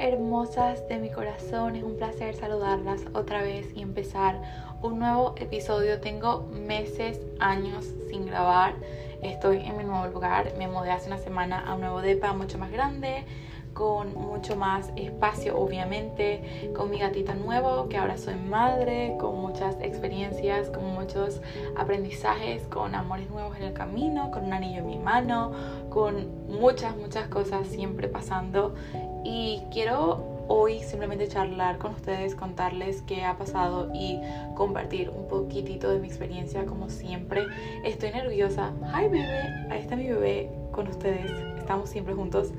hermosas de mi corazón, es un placer saludarlas otra vez y empezar un nuevo episodio. Tengo meses, años sin grabar. Estoy en mi nuevo lugar. Me mudé hace una semana a un nuevo depa mucho más grande, con mucho más espacio, obviamente, con mi gatita nuevo, que ahora soy madre, con muchas experiencias, con muchos aprendizajes, con amores nuevos en el camino, con un anillo en mi mano, con muchas, muchas cosas siempre pasando y quiero hoy simplemente charlar con ustedes, contarles qué ha pasado y compartir un poquitito de mi experiencia como siempre. Estoy nerviosa. Hi bebé, ahí está mi bebé con ustedes. Estamos siempre juntos.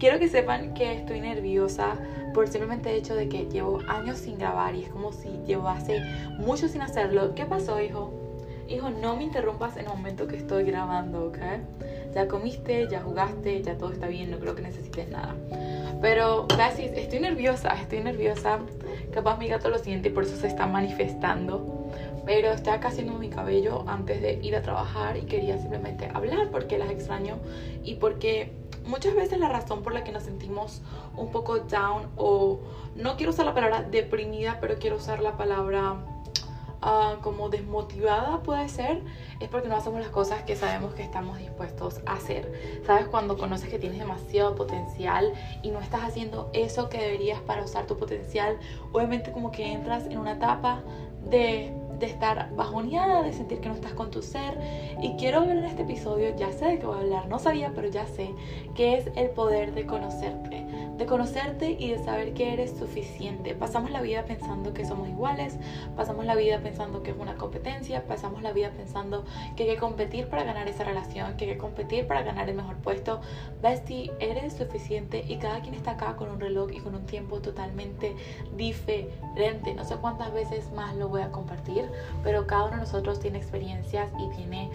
Quiero que sepan que estoy nerviosa por simplemente el hecho de que llevo años sin grabar y es como si llevase mucho sin hacerlo. ¿Qué pasó, hijo? Hijo, no me interrumpas en el momento que estoy grabando, ¿ok? Ya comiste, ya jugaste, ya todo está bien, no creo que necesites nada. Pero, gracias, estoy nerviosa, estoy nerviosa. Capaz mi gato lo siente y por eso se está manifestando. Pero estoy acá haciendo mi cabello antes de ir a trabajar y quería simplemente hablar porque las extraño y porque muchas veces la razón por la que nos sentimos un poco down o no quiero usar la palabra deprimida, pero quiero usar la palabra Ah, como desmotivada puede ser, es porque no hacemos las cosas que sabemos que estamos dispuestos a hacer. Sabes cuando conoces que tienes demasiado potencial y no estás haciendo eso que deberías para usar tu potencial, obviamente como que entras en una etapa de de estar bajoneada, de sentir que no estás con tu ser. Y quiero hablar en este episodio, ya sé de qué voy a hablar, no sabía, pero ya sé, que es el poder de conocerte. De conocerte y de saber que eres suficiente. Pasamos la vida pensando que somos iguales, pasamos la vida pensando que es una competencia, pasamos la vida pensando que hay que competir para ganar esa relación, que hay que competir para ganar el mejor puesto. Bestie, eres suficiente y cada quien está acá con un reloj y con un tiempo totalmente diferente. No sé cuántas veces más lo voy a compartir pero cada uno de nosotros tiene experiencias y tiene,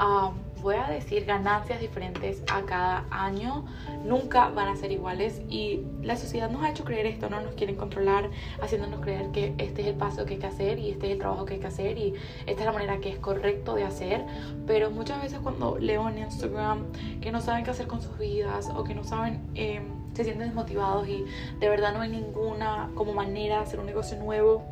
um, voy a decir, ganancias diferentes a cada año. Nunca van a ser iguales y la sociedad nos ha hecho creer esto, no nos quieren controlar, haciéndonos creer que este es el paso que hay que hacer y este es el trabajo que hay que hacer y esta es la manera que es correcto de hacer. Pero muchas veces cuando leo en Instagram que no saben qué hacer con sus vidas o que no saben... Eh, se sienten desmotivados y de verdad no hay ninguna como manera de hacer un negocio nuevo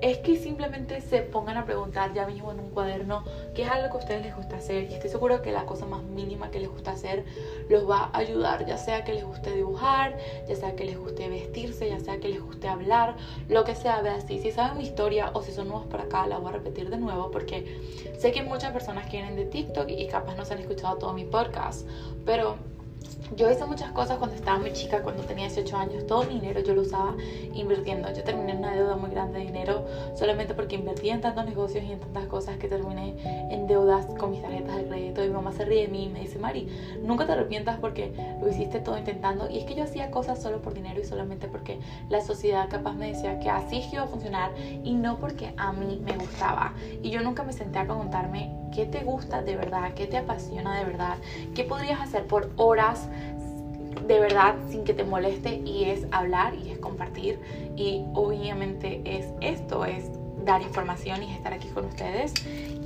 es que simplemente se pongan a preguntar ya mismo en un cuaderno qué es algo que a ustedes les gusta hacer y estoy seguro que la cosa más mínima que les gusta hacer los va a ayudar, ya sea que les guste dibujar, ya sea que les guste vestirse, ya sea que les guste hablar, lo que sea, así. Si saben mi historia o si son nuevos para acá, la voy a repetir de nuevo porque sé que muchas personas quieren de TikTok y capaz no se han escuchado todo mi podcast, pero yo hice muchas cosas cuando estaba muy chica, cuando tenía 18 años. Todo mi dinero yo lo usaba invirtiendo. Yo terminé en una deuda muy grande de dinero solamente porque invertí en tantos negocios y en tantas cosas que terminé en deudas con mis tarjetas de crédito. Y mi mamá se ríe de mí y me dice, Mari, nunca te arrepientas porque lo hiciste todo intentando. Y es que yo hacía cosas solo por dinero y solamente porque la sociedad capaz me decía que así iba a funcionar y no porque a mí me gustaba. Y yo nunca me senté a preguntarme qué te gusta de verdad, qué te apasiona de verdad, qué podrías hacer por horas de verdad sin que te moleste y es hablar y es compartir y obviamente es esto, es dar información y estar aquí con ustedes.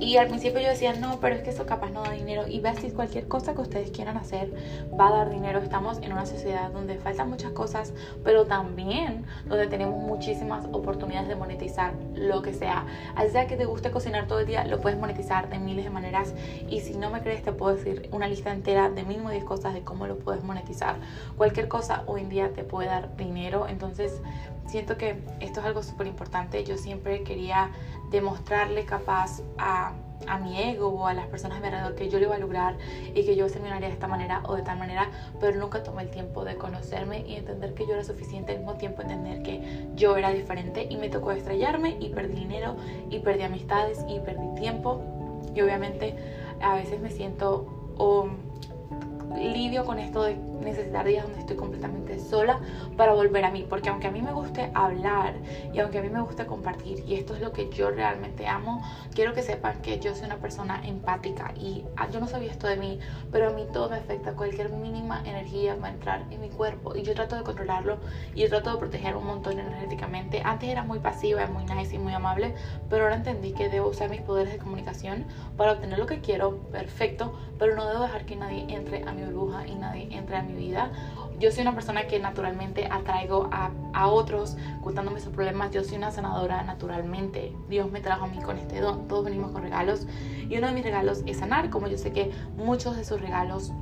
Y al principio yo decía, no, pero es que eso capaz no da dinero. Y ves, cualquier cosa que ustedes quieran hacer va a dar dinero. Estamos en una sociedad donde faltan muchas cosas, pero también donde tenemos muchísimas oportunidades de monetizar lo que sea. Al sea que te guste cocinar todo el día, lo puedes monetizar de miles de maneras. Y si no me crees, te puedo decir una lista entera de mínimo 10 cosas de cómo lo puedes monetizar. Cualquier cosa hoy en día te puede dar dinero. Entonces, siento que esto es algo súper importante. Yo siempre quería demostrarle capaz a, a, mi ego o a las personas a mi alrededor que yo lo iba a lograr y que yo terminaría de esta manera o de tal manera, pero nunca tomé el tiempo de conocerme y entender que yo era suficiente, al mismo tiempo entender que yo era diferente y me tocó estrellarme y perdí dinero y perdí amistades y perdí tiempo. Y obviamente a veces me siento... o lidio con esto de necesitar días donde estoy completamente sola para volver a mí, porque aunque a mí me guste hablar y aunque a mí me guste compartir y esto es lo que yo realmente amo, quiero que sepan que yo soy una persona empática y ah, yo no sabía esto de mí, pero a mí todo me afecta, cualquier mínima energía va a entrar en mi cuerpo y yo trato de controlarlo y yo trato de proteger un montón energéticamente. Antes era muy pasiva, muy nice y muy amable, pero ahora entendí que debo usar mis poderes de comunicación para obtener lo que quiero, perfecto, pero no debo dejar que nadie entre a mi burbuja y nadie entra en mi vida. Yo soy una persona que naturalmente atraigo a, a otros contándome sus problemas. Yo soy una sanadora naturalmente. Dios me trajo a mí con este don. Todos venimos con regalos. Y uno de mis regalos es sanar, como yo sé que muchos de sus regalos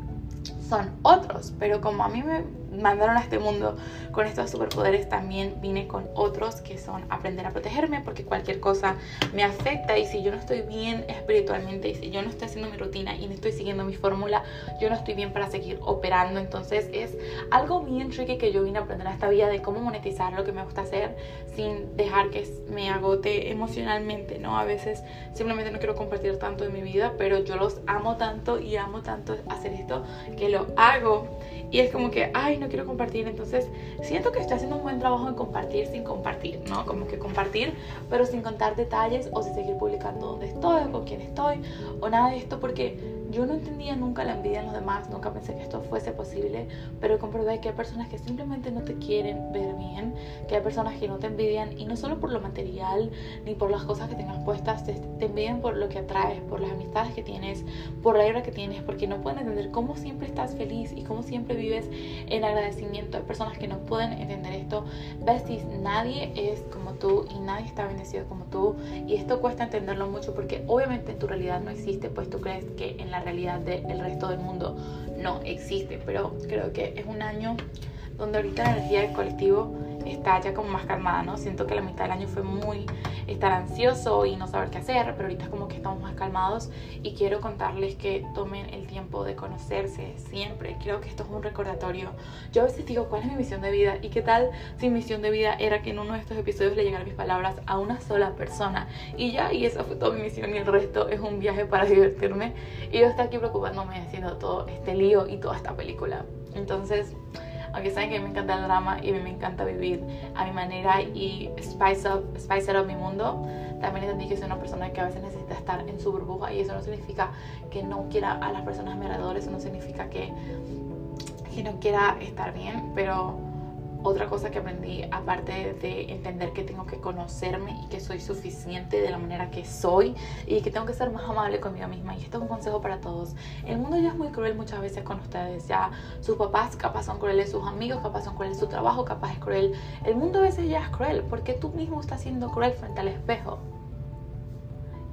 son otros, pero como a mí me mandaron a este mundo con estos superpoderes, también vine con otros que son aprender a protegerme porque cualquier cosa me afecta y si yo no estoy bien espiritualmente y si yo no estoy haciendo mi rutina y no estoy siguiendo mi fórmula, yo no estoy bien para seguir operando. Entonces es algo bien tricky que yo vine a aprender a esta vida de cómo monetizar lo que me gusta hacer sin dejar que me agote emocionalmente, ¿no? A veces simplemente no quiero compartir tanto de mi vida, pero yo los amo tanto y amo tanto hacer esto que lo hago y es como que, ay, no quiero compartir. Entonces, siento que estoy haciendo un buen trabajo en compartir sin compartir, ¿no? Como que compartir, pero sin contar detalles o sin seguir publicando dónde estoy o con quién estoy o nada de esto, porque yo no entendía nunca la envidia en los demás, nunca pensé que esto fuese posible, pero comprobé que hay personas que simplemente no te quieren ver bien, que hay personas que no te envidian y no solo por lo material ni por las cosas que tengas puestas, te, envidian por lo que atraes, por las amistades que tienes, por la vida que tienes, porque no pueden entender cómo siempre estás feliz y cómo siempre vives en agradecimiento. Hay personas que no pueden entender esto. Besties, nadie es como tú y nadie está bendecido como tú y esto cuesta entenderlo mucho porque obviamente en tu realidad no existe, pues tú crees que en la realidad del resto del mundo no existe. Pero creo que es un año donde ahorita la energía del colectivo está ya como más calmada, ¿no? Siento que la mitad del año fue muy estar ansioso y no saber qué hacer, pero ahorita como que estamos más calmados y quiero contarles que tomen el tiempo de conocerse siempre. Creo que esto es un recordatorio. Yo a veces digo, ¿cuál es mi misión de vida? ¿Y qué tal si mi misión de vida era que en uno de estos episodios le llegaran mis palabras a una sola persona? Y ya, y esa fue toda mi misión y el resto es un viaje para divertirme. Y yo estoy aquí preocupándome haciendo todo este lío y toda esta película. Entonces aunque saben que a mí me encanta el drama y a mí me encanta vivir a mi manera y spice up, spice up mi mundo, también entendí que soy una persona que a veces necesita estar en su burbuja y eso no significa que no quiera a las personas a mi alrededor, eso no significa que, que no quiera estar bien, pero otra cosa que aprendí, aparte de entender que tengo que conocerme y que soy suficiente de la manera que soy y que tengo que ser más amable conmigo misma. Y esto es un consejo para todos. El mundo ya es muy cruel muchas veces con ustedes. Ya sus papás capaz son crueles, sus amigos capaz son crueles, su trabajo capaz es cruel. El mundo a veces ya es cruel porque tú mismo estás siendo cruel frente al espejo.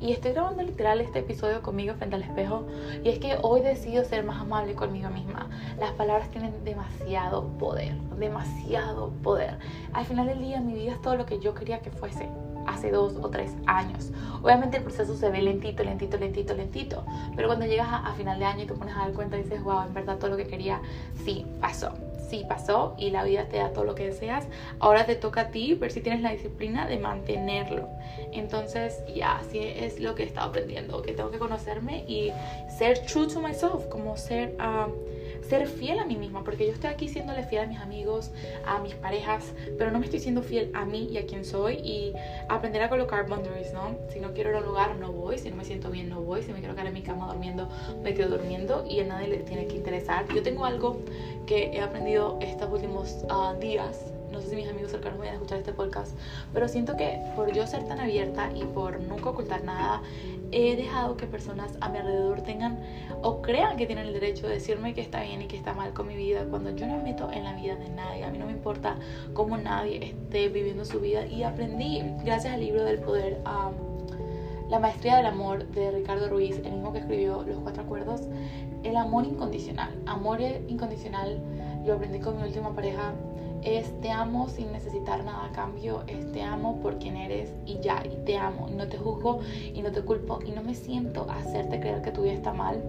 Y estoy grabando literal este episodio conmigo frente al espejo. Y es que hoy decido ser más amable conmigo misma. Las palabras tienen demasiado poder, demasiado poder. Al final del día mi vida es todo lo que yo quería que fuese hace dos o tres años. Obviamente el proceso se ve lentito, lentito, lentito, lentito. Pero cuando llegas a, final de año y te pones a dar cuenta y dices, wow, en verdad todo lo que quería, sí, pasó sí pasó y la vida te da todo lo que deseas. Ahora te toca a ti ver si tienes la disciplina de mantenerlo. Entonces, ya, así es lo que he estado aprendiendo, que tengo que conocerme y ser true to myself, como ser... Uh, ser fiel a mí misma, porque yo estoy aquí siéndole fiel a mis amigos, a mis parejas, pero no me estoy siendo fiel a mí y a quien soy y aprender a colocar boundaries, ¿no? Si no quiero ir a un lugar, no voy, si no me siento bien, no voy, si me quiero quedar en mi cama durmiendo, me quedo durmiendo y a nadie le tiene que interesar. Yo tengo algo que he aprendido estos últimos ah, días no sé si mis amigos cercanos vayan a escuchar este podcast, pero siento que por yo ser tan abierta y por nunca ocultar nada, he dejado que personas a mi alrededor tengan o crean que tienen el derecho de decirme que está bien y que está mal con mi vida cuando yo no me meto en la vida de nadie. A mí no me importa cómo nadie esté viviendo su vida y aprendí gracias al libro del poder. la maestría del amor de Ricardo Ruiz, el mismo que escribió Los Cuatro Acuerdos, el amor incondicional. Amor incondicional lo aprendí con mi última pareja es te amo sin necesitar nada a cambio, es te amo por quien eres y ya, y te amo, y no te juzgo y no te culpo y no me siento a hacerte creer que tu vida está mal.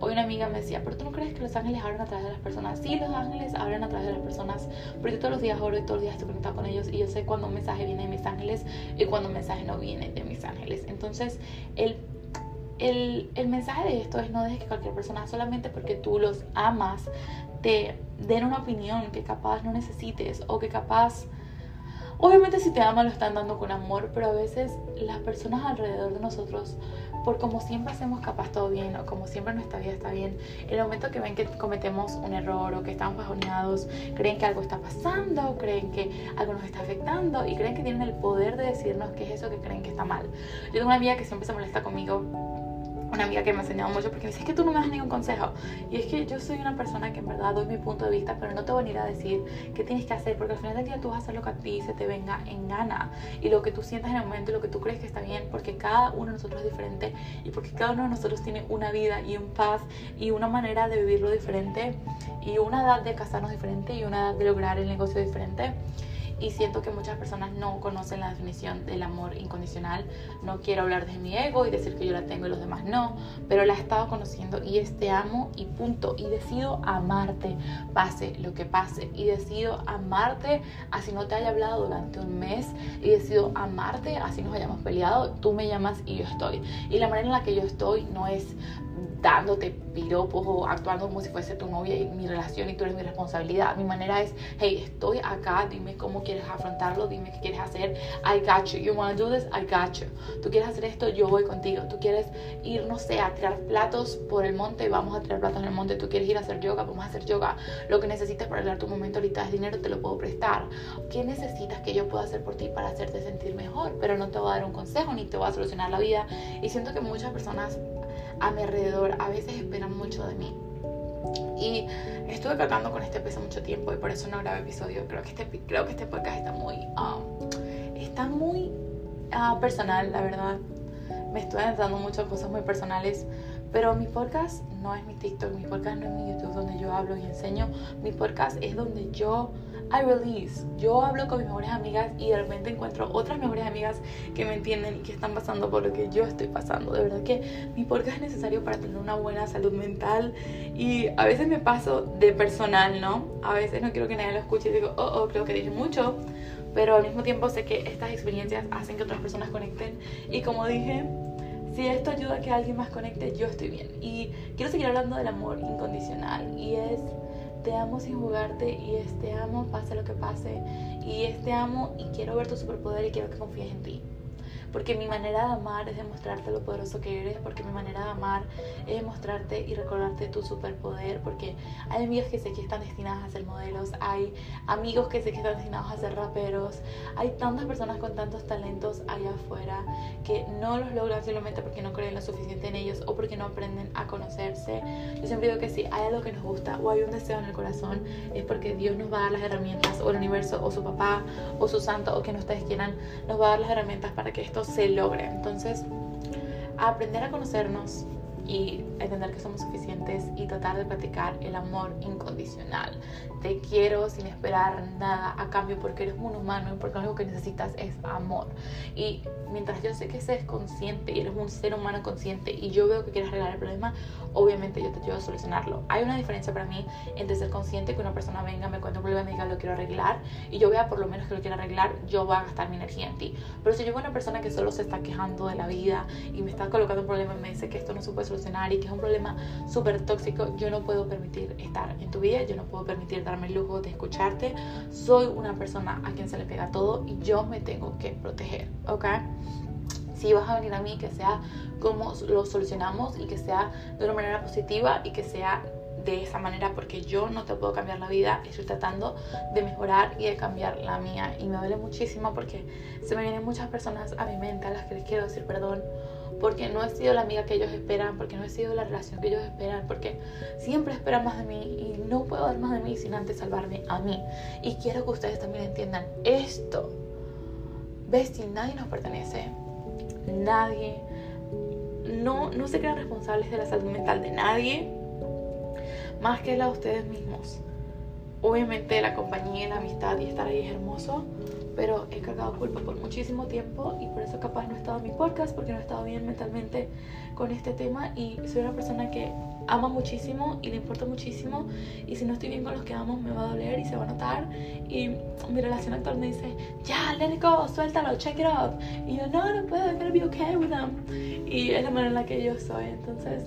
Hoy una amiga me decía, pero tú no crees que los ángeles abren a través de las personas. Sí, los ángeles abren a través de las personas, pero todos los días oro y todos los días estoy conectada con ellos y yo sé cuando un mensaje viene de mis ángeles y cuando un mensaje no viene de mis ángeles. Entonces, el el, el, mensaje de esto es no dejes que cualquier persona, solamente porque tú los amas, te den una opinión que capaz no necesites o que capaz... Obviamente si te aman lo están dando con amor, pero a veces las personas alrededor de nosotros, por como siempre hacemos capaz todo bien o como siempre nuestra vida está bien, en el momento que ven que cometemos un error o que estamos bajoneados, creen que algo está pasando, creen que algo nos está afectando y creen que tienen el poder de decirnos qué es eso que creen que está mal. Yo tengo una amiga que siempre se molesta conmigo una amiga que me ha enseñado mucho porque me dice, es que tú no me das ningún consejo. Y es que yo soy una persona que en verdad doy mi punto de vista, pero no te voy a ir a decir qué tienes que hacer, porque al final del día tú vas a hacer lo que a ti se te venga en gana y lo que tú sientas en el momento y lo que tú crees que está bien, porque cada uno de nosotros es diferente y porque cada uno de nosotros tiene una vida y un paz y una manera de vivirlo diferente y una edad de casarnos diferente y una edad de lograr el negocio diferente y siento que muchas personas no conocen la definición del amor incondicional. No quiero hablar de mi ego y decir que yo la tengo y los demás no, pero la he estado conociendo y es te amo y punto. Y decido amarte, pase lo que pase. Y decido amarte así no te haya hablado durante un mes. Y decido amarte así nos hayamos peleado. Tú me llamas y yo estoy. Y la manera en la que yo estoy no es dándote piropos o actuando como si fuese tu novia y mi relación y tú eres mi responsabilidad. Mi manera es, hey, estoy acá, dime cómo quieres afrontarlo, dime qué quieres hacer. I got you. You want to do this? I got you. Tú quieres hacer esto, yo voy contigo. Tú quieres ir, no sé, a tirar platos por el monte, vamos a tirar platos en el monte. Tú quieres ir a hacer yoga, vamos a hacer yoga. Lo que necesitas para arreglar tu momento ahorita es dinero, te lo puedo prestar. ¿Qué necesitas que yo pueda hacer por ti para hacerte sentir mejor? Pero no te voy a dar un consejo ni te voy a solucionar la vida. Y siento que muchas personas a mi alrededor a veces esperan mucho de mí. Y estuve tratando con este peso mucho tiempo y por eso no grabé episodio. Creo que este, creo que este podcast está muy, um, está muy uh, personal, la verdad. Me estoy entrando mucho en cosas muy personales. Pero mi podcast no es mi TikTok, mi podcast no es mi YouTube donde yo hablo y enseño. Mi podcast es donde yo I release. Yo hablo con mis mejores amigas y de repente encuentro otras mejores amigas que me entienden y que están pasando por lo que yo estoy pasando. De verdad que mi podcast es necesario para tener una buena salud mental y a veces me paso de personal, ¿no? A veces no quiero que nadie lo escuche y digo, oh, oh, creo que dije mucho. Pero al mismo tiempo sé que estas experiencias hacen que otras personas conecten y como dije, si esto ayuda a que alguien más conecte, yo estoy bien. Y quiero seguir hablando del amor incondicional y es te amo sin jugarte y este amo pase lo que pase y este amo y quiero ver tu superpoder y quiero que confíes en ti. Porque mi manera de amar es demostrarte lo poderoso que eres, porque mi manera de amar es demostrarte y recordarte tu superpoder, porque hay amigas que sé que están destinadas a ser modelos, hay amigos que sé que están destinados a ser raperos, hay tantas personas con tantos talentos allá afuera que no los logran simplemente porque no creen lo suficiente en ellos o porque no aprenden a conocerse. Yo siempre digo que si hay algo que nos gusta o hay un deseo en el corazón, es porque Dios nos va a dar las herramientas, o el universo, o su papá, o su santo, o quien ustedes quieran, nos va a dar las herramientas para que esto se logre. Entonces, aprender a conocernos y entender que somos suficientes y tratar de practicar el amor incondicional. Te quiero sin esperar nada a cambio porque eres un humano y porque único que necesitas es amor. Y mientras yo sé que seas consciente y eres un ser humano consciente y yo veo que quieres arreglar el problema, obviamente yo te ayudo a solucionarlo. Hay una diferencia para mí entre ser consciente que una persona venga, me cuente un problema y diga lo quiero arreglar y yo vea por lo menos que lo quiero arreglar, yo voy a gastar mi energía en ti. Pero si yo veo una persona que solo se está quejando de la vida y me está colocando un problema y me dice que esto no se puede solucionar y que es un problema súper tóxico, yo no puedo permitir estar en tu vida, yo no puedo permitir darme el lujo de escucharte. Soy una persona a quien se le pega todo y yo me tengo que proteger, ¿ok? si vas a venir a mí, que sea como lo solucionamos y que sea de una manera positiva y que sea de esa manera porque yo no te puedo cambiar la vida, estoy tratando de mejorar y de cambiar la mía y me duele muchísimo porque se me vienen muchas personas a mi mente a las que les quiero decir perdón porque no he sido la amiga que ellos esperan, porque no he sido la relación que ellos esperan, porque siempre esperan más de mí y no puedo dar más de mí sin antes salvarme a mí. Y quiero que ustedes también entiendan esto. Bestie, nadie nos pertenece nadie. No, no se crean responsables de la salud mental de nadie más que la de ustedes mismos. Obviamente la compañía, la amistad y estar ahí es hermoso, pero he cargado culpa por muchísimo tiempo y por eso capaz no he estado en mi podcast porque no he estado bien mentalmente con este tema. Y soy una persona que ama muchísimo y le importa muchísimo. Y si no estoy bien con los que amo me va a doler y se va a notar. Y mi relación actual me dice ya let it go suéltalo check it out. Y yo no no puedo I'm gonna be okay with them. Y es la manera en la que yo soy. Entonces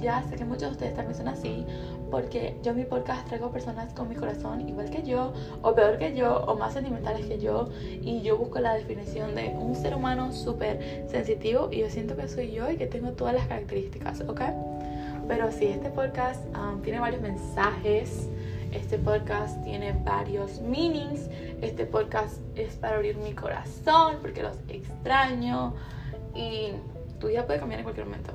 ya sé que muchos de ustedes también son así porque yo en mi podcast traigo personas con mi corazón igual que yo o peor que yo o más sentimentales que yo y yo busco la definición de un ser humano súper sensitivo y yo siento que soy yo y que tengo todas las características, ¿ok? Pero sí, este podcast um, tiene varios mensajes. Este podcast tiene varios meanings. Este podcast es para abrir mi corazón porque los extraño. Y tu vida puede cambiar en cualquier momento.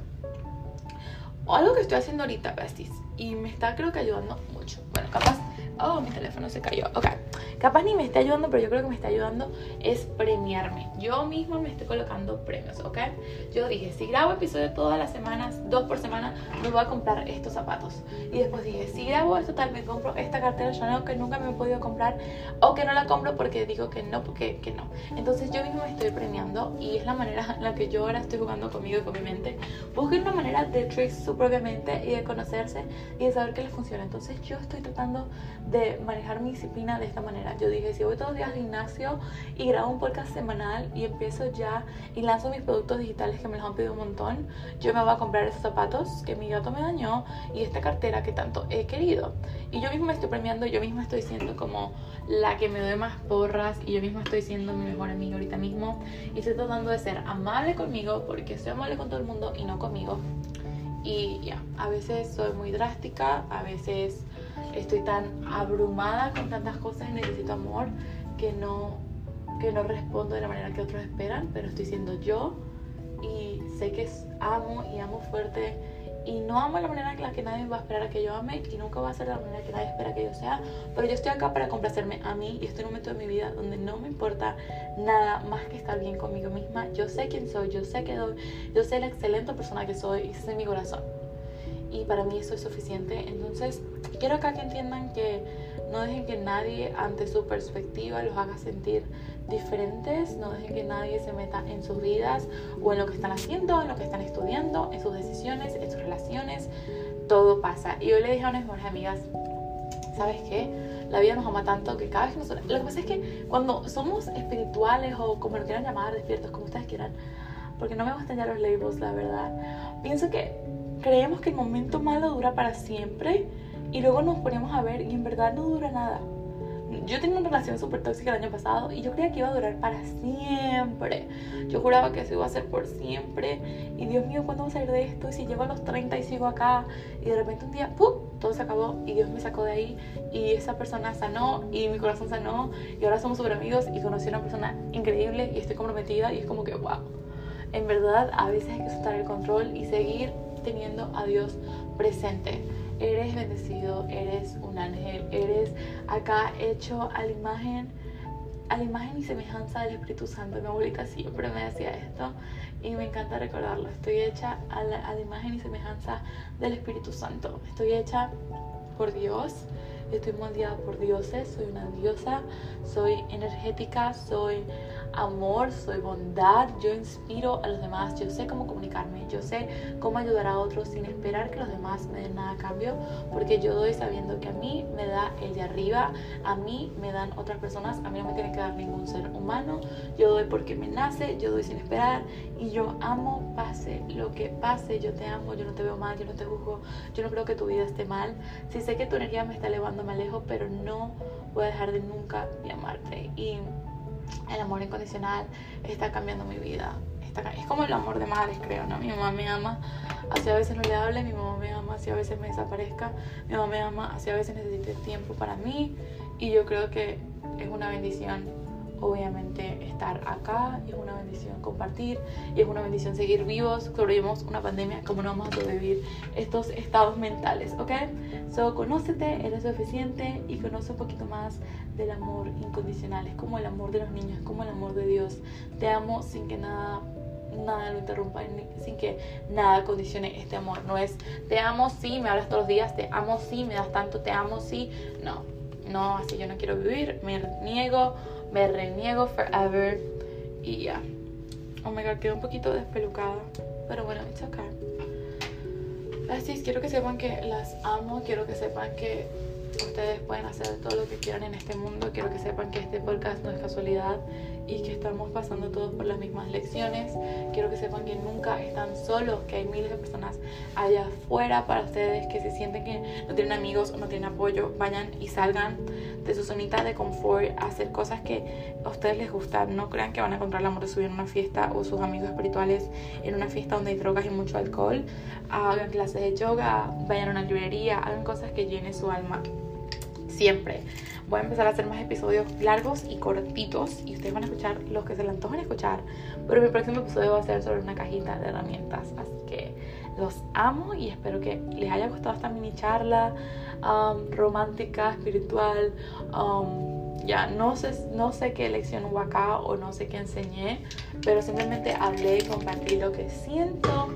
O algo que estoy haciendo ahorita, besties. Y me está creo que ayudando mucho. Bueno, capaz Oh, mi teléfono se cayó. Ok. Capaz ni me está ayudando, pero yo creo que me está ayudando es premiarme. Yo misma me estoy colocando premios, ¿ok? Yo dije, si grabo episodios todas las semanas, dos por semana, me voy a comprar estos zapatos. Y después dije, si grabo esto, tal vez compro esta cartera Chanel que nunca me he podido comprar o que no la compro porque digo que no, porque que no. Entonces yo misma me estoy premiando y es la manera en la que yo ahora estoy jugando conmigo y con mi mente. Busquen una manera de trick su propia mente y de conocerse y de saber qué les funciona. Entonces yo estoy tratando de manejar mi disciplina de esta manera. Yo dije, si voy todos los días al gimnasio y grabo un podcast semanal y empiezo ya y lanzo mis productos digitales que me los han pedido un montón, yo me voy a comprar esos zapatos que mi gato me dañó y esta cartera que tanto he querido. Y yo misma me estoy premiando, yo misma estoy siendo como la que me doy más porras y yo misma estoy siendo mi mejor amiga ahorita mismo y estoy tratando de ser amable conmigo porque soy amable con todo el mundo y no conmigo. Y ya, a veces soy muy drástica, a veces estoy tan abrumada con tantas cosas y necesito amor que no, que no respondo de la manera que otros esperan, pero estoy siendo yo y sé que amo y amo fuerte y no amo la manera en la que nadie va a esperar a que yo ame y nunca va a ser la manera que nadie espera que yo sea, pero yo estoy acá para complacerme a mí y estoy en un momento de mi vida donde no me importa nada más que estar bien conmigo misma. Yo sé quién soy, yo sé que doy, yo sé la excelente persona que soy y sé mi corazón y para mí eso es suficiente. Entonces, quiero acá que entiendan que no dejen que nadie ante su perspectiva los haga sentir diferentes, no dejen que nadie se meta en sus vidas o en lo que están haciendo, en lo que están estudiando, en sus decisiones, en sus relaciones. Todo pasa. Y yo le dije a unas mejores amigas, ¿sabes qué? La vida nos ama tanto que cada vez que nosotros... Lo que pasa es que cuando somos espirituales o como lo quieran llamar, despiertos, como ustedes quieran, porque no me gustan ya los labels, la verdad, pienso que creemos que el momento malo dura para siempre y luego nos ponemos a ver y en verdad no dura nada. Yo tenía una relación súper tóxica el año pasado y yo creía que iba a durar para siempre. Yo juraba que eso iba a ser por siempre. Y Dios mío, ¿cuándo voy a salir de esto? Y si llego a los 30 y sigo acá y de repente un día, ¡pum! Todo se acabó y Dios me sacó de ahí y esa persona sanó y mi corazón sanó y ahora somos súper amigos y conocí a una persona increíble y estoy comprometida y es como que, wow. En verdad, a veces hay que soltar el control y seguir teniendo a Dios presente. Eres bendecido, eres un ángel, eres acá hecho a la imagen, a la imagen y semejanza del Espíritu Santo. Mi abuelita siempre me decía esto y me encanta recordarlo. Estoy hecha a la, a la imagen y semejanza del Espíritu Santo. Estoy hecha por Dios estoy moldeada por dioses, soy una diosa, soy energética, soy amor, soy bondad, yo inspiro a los demás, yo sé cómo comunicarme, yo sé cómo ayudar a otros sin esperar que los demás me den nada a cambio, porque yo doy sabiendo que a mí me da el de arriba, a mí me dan otras personas, a mí no me tiene que dar ningún ser humano, yo doy porque me nace, yo doy sin esperar y yo amo, pase lo que pase, yo te amo, yo no te veo mal, yo no te juzgo, yo no creo que tu vida esté mal, si sé que tu energía me está elevando, me alejo, pero no voy a dejar de nunca de amarte y el amor incondicional está cambiando mi vida. es como el amor de madres, creo, ¿no? Mi mamá me ama, así a veces no le hable, mi mamá me ama, así a veces me desaparezca, mi mamá me ama, así a veces necesite tiempo para mí y yo creo que es una bendición obviamente estar acá es una bendición compartir y es una bendición seguir vivos. Sobrevivimos una pandemia, como no vamos a sobrevivir estos estados mentales, ¿ok? So, conócete, eres suficiente y conoce un poquito más del amor incondicional. Es como el amor de los niños, es como el amor de Dios. Te amo sin que nada nada lo interrumpa, sin que nada condicione este amor. No es te amo si me hablas todos los días, te amo si me das tanto, te amo si. No, no, así yo no quiero vivir, me niego me reniego forever y ya. Oh my god, quedó un poquito despelucada, pero bueno, it's okay. Así quiero que sepan que las amo, quiero que sepan que ustedes pueden hacer todo lo que quieran en este mundo, quiero que sepan que este podcast no es casualidad y que estamos pasando todos por las mismas lecciones. Quiero que sepan que nunca están solos, que hay miles de personas allá afuera para ustedes que se sienten que no tienen amigos o no tienen apoyo. Vayan y salgan de su zonita de confort hacer cosas que a ustedes les gustan. No crean que van a encontrar el amor de su en una fiesta o sus amigos espirituales en una fiesta donde hay drogas y mucho alcohol. Hagan clases de yoga, vayan a una librería, hagan cosas que llenen su alma siempre. Voy a empezar a hacer más episodios largos y cortitos y ustedes van a escuchar los que se le antojan escuchar. Pero mi próximo episodio va a ser sobre una cajita de herramientas. Así que Los amo y espero que les haya gustado esta mini charla um, romántica, espiritual. Um, ya no sé, no sé qué lección hubo acá o no sé qué enseñé, pero simplemente hablé y compartí lo que siento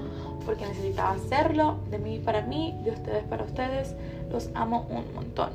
porque necesitaba hacerlo de mí para mí, de ustedes para ustedes. Los amo un montón.